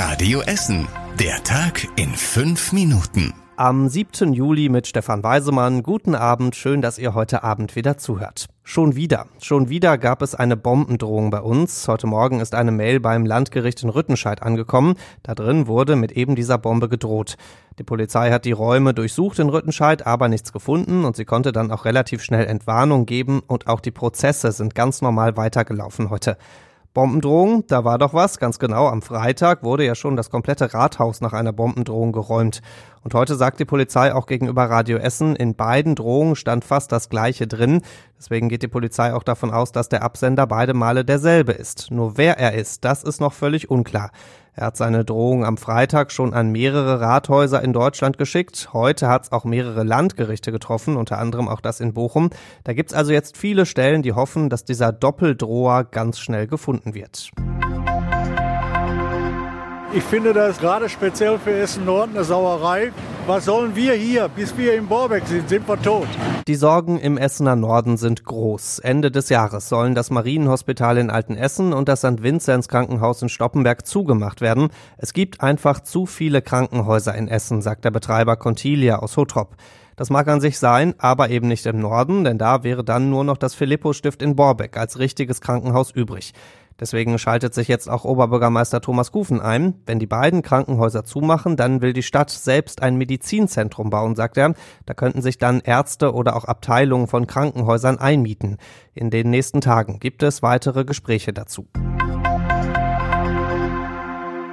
Radio Essen. Der Tag in fünf Minuten. Am 7. Juli mit Stefan Weisemann. Guten Abend, schön, dass ihr heute Abend wieder zuhört. Schon wieder, schon wieder gab es eine Bombendrohung bei uns. Heute Morgen ist eine Mail beim Landgericht in Rüttenscheid angekommen. Da drin wurde mit eben dieser Bombe gedroht. Die Polizei hat die Räume durchsucht in Rüttenscheid, aber nichts gefunden und sie konnte dann auch relativ schnell Entwarnung geben und auch die Prozesse sind ganz normal weitergelaufen heute. Bombendrohung, da war doch was, ganz genau. Am Freitag wurde ja schon das komplette Rathaus nach einer Bombendrohung geräumt. Und heute sagt die Polizei auch gegenüber Radio Essen, in beiden Drohungen stand fast das gleiche drin. Deswegen geht die Polizei auch davon aus, dass der Absender beide Male derselbe ist. Nur wer er ist, das ist noch völlig unklar. Er hat seine Drohung am Freitag schon an mehrere Rathäuser in Deutschland geschickt. Heute hat es auch mehrere Landgerichte getroffen, unter anderem auch das in Bochum. Da gibt's also jetzt viele Stellen, die hoffen, dass dieser Doppeldroher ganz schnell gefunden wird. Ich finde das gerade speziell für Essen Nord eine Sauerei. Was sollen wir hier? Bis wir im Borbeck sind, sind wir tot. Die Sorgen im Essener Norden sind groß. Ende des Jahres sollen das Marienhospital in Altenessen und das St. Vinzenz Krankenhaus in Stoppenberg zugemacht werden. Es gibt einfach zu viele Krankenhäuser in Essen, sagt der Betreiber Contilia aus Hotrop. Das mag an sich sein, aber eben nicht im Norden, denn da wäre dann nur noch das Philippus-Stift in Borbeck als richtiges Krankenhaus übrig. Deswegen schaltet sich jetzt auch Oberbürgermeister Thomas Kufen ein. Wenn die beiden Krankenhäuser zumachen, dann will die Stadt selbst ein Medizinzentrum bauen, sagt er. Da könnten sich dann Ärzte oder auch Abteilungen von Krankenhäusern einmieten. In den nächsten Tagen gibt es weitere Gespräche dazu.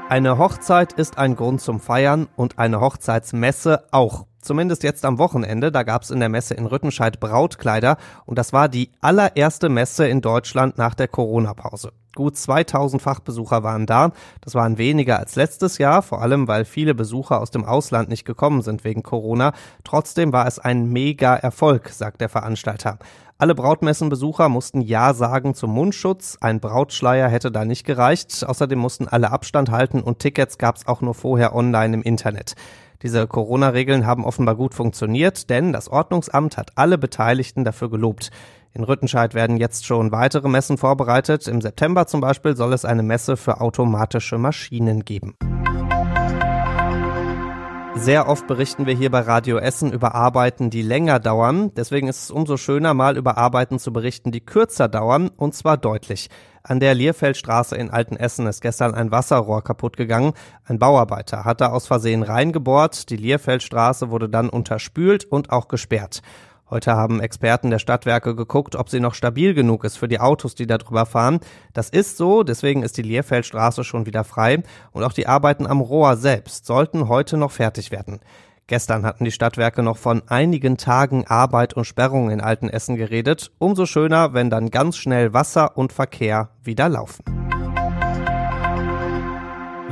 Eine Hochzeit ist ein Grund zum Feiern und eine Hochzeitsmesse auch. Zumindest jetzt am Wochenende, da gab es in der Messe in Rüttenscheid Brautkleider und das war die allererste Messe in Deutschland nach der Corona-Pause. Gut 2000 Fachbesucher waren da. Das waren weniger als letztes Jahr, vor allem weil viele Besucher aus dem Ausland nicht gekommen sind wegen Corona. Trotzdem war es ein mega Erfolg, sagt der Veranstalter. Alle Brautmessenbesucher mussten Ja sagen zum Mundschutz. Ein Brautschleier hätte da nicht gereicht. Außerdem mussten alle Abstand halten und Tickets gab es auch nur vorher online im Internet. Diese Corona-Regeln haben offenbar gut funktioniert, denn das Ordnungsamt hat alle Beteiligten dafür gelobt. In Rüttenscheid werden jetzt schon weitere Messen vorbereitet. Im September zum Beispiel soll es eine Messe für automatische Maschinen geben. Sehr oft berichten wir hier bei Radio Essen über Arbeiten, die länger dauern. Deswegen ist es umso schöner, mal über Arbeiten zu berichten, die kürzer dauern, und zwar deutlich. An der Lierfeldstraße in Altenessen ist gestern ein Wasserrohr kaputt gegangen. Ein Bauarbeiter hat da aus Versehen reingebohrt. Die Lierfeldstraße wurde dann unterspült und auch gesperrt. Heute haben Experten der Stadtwerke geguckt, ob sie noch stabil genug ist für die Autos, die da drüber fahren. Das ist so, deswegen ist die Lierfeldstraße schon wieder frei und auch die Arbeiten am Rohr selbst sollten heute noch fertig werden. Gestern hatten die Stadtwerke noch von einigen Tagen Arbeit und Sperrung in Altenessen geredet. Umso schöner, wenn dann ganz schnell Wasser und Verkehr wieder laufen.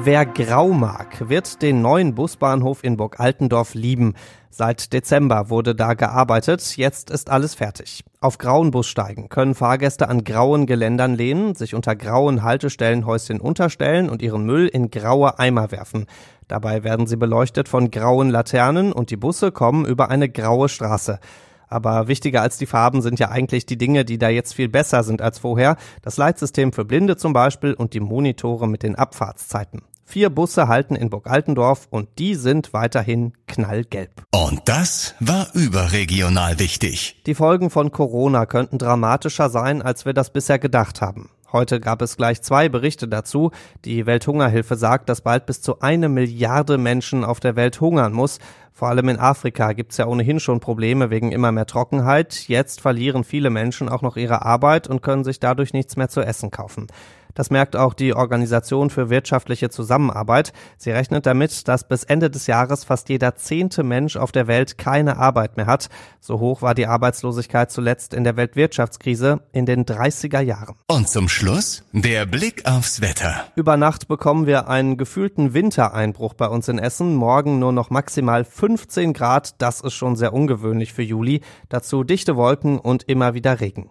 Wer grau mag, wird den neuen Busbahnhof in Burg Altendorf lieben. Seit Dezember wurde da gearbeitet, jetzt ist alles fertig. Auf grauen Bussteigen können Fahrgäste an grauen Geländern lehnen, sich unter grauen Haltestellenhäuschen unterstellen und ihren Müll in graue Eimer werfen. Dabei werden sie beleuchtet von grauen Laternen und die Busse kommen über eine graue Straße. Aber wichtiger als die Farben sind ja eigentlich die Dinge, die da jetzt viel besser sind als vorher. Das Leitsystem für Blinde zum Beispiel und die Monitore mit den Abfahrtszeiten. Vier Busse halten in Burg Altendorf und die sind weiterhin knallgelb. Und das war überregional wichtig. Die Folgen von Corona könnten dramatischer sein, als wir das bisher gedacht haben. Heute gab es gleich zwei Berichte dazu. Die Welthungerhilfe sagt, dass bald bis zu eine Milliarde Menschen auf der Welt hungern muss. Vor allem in Afrika gibt es ja ohnehin schon Probleme wegen immer mehr Trockenheit. Jetzt verlieren viele Menschen auch noch ihre Arbeit und können sich dadurch nichts mehr zu essen kaufen. Das merkt auch die Organisation für wirtschaftliche Zusammenarbeit. Sie rechnet damit, dass bis Ende des Jahres fast jeder zehnte Mensch auf der Welt keine Arbeit mehr hat. So hoch war die Arbeitslosigkeit zuletzt in der Weltwirtschaftskrise in den 30er Jahren. Und zum Schluss der Blick aufs Wetter. Über Nacht bekommen wir einen gefühlten Wintereinbruch bei uns in Essen. Morgen nur noch maximal 15 Grad. Das ist schon sehr ungewöhnlich für Juli. Dazu dichte Wolken und immer wieder Regen.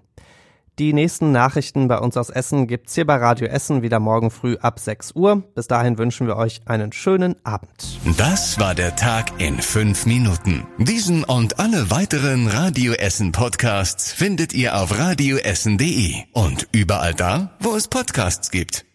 Die nächsten Nachrichten bei uns aus Essen gibt's hier bei Radio Essen wieder morgen früh ab 6 Uhr. Bis dahin wünschen wir euch einen schönen Abend. Das war der Tag in fünf Minuten. Diesen und alle weiteren Radio Essen Podcasts findet ihr auf radioessen.de und überall da, wo es Podcasts gibt.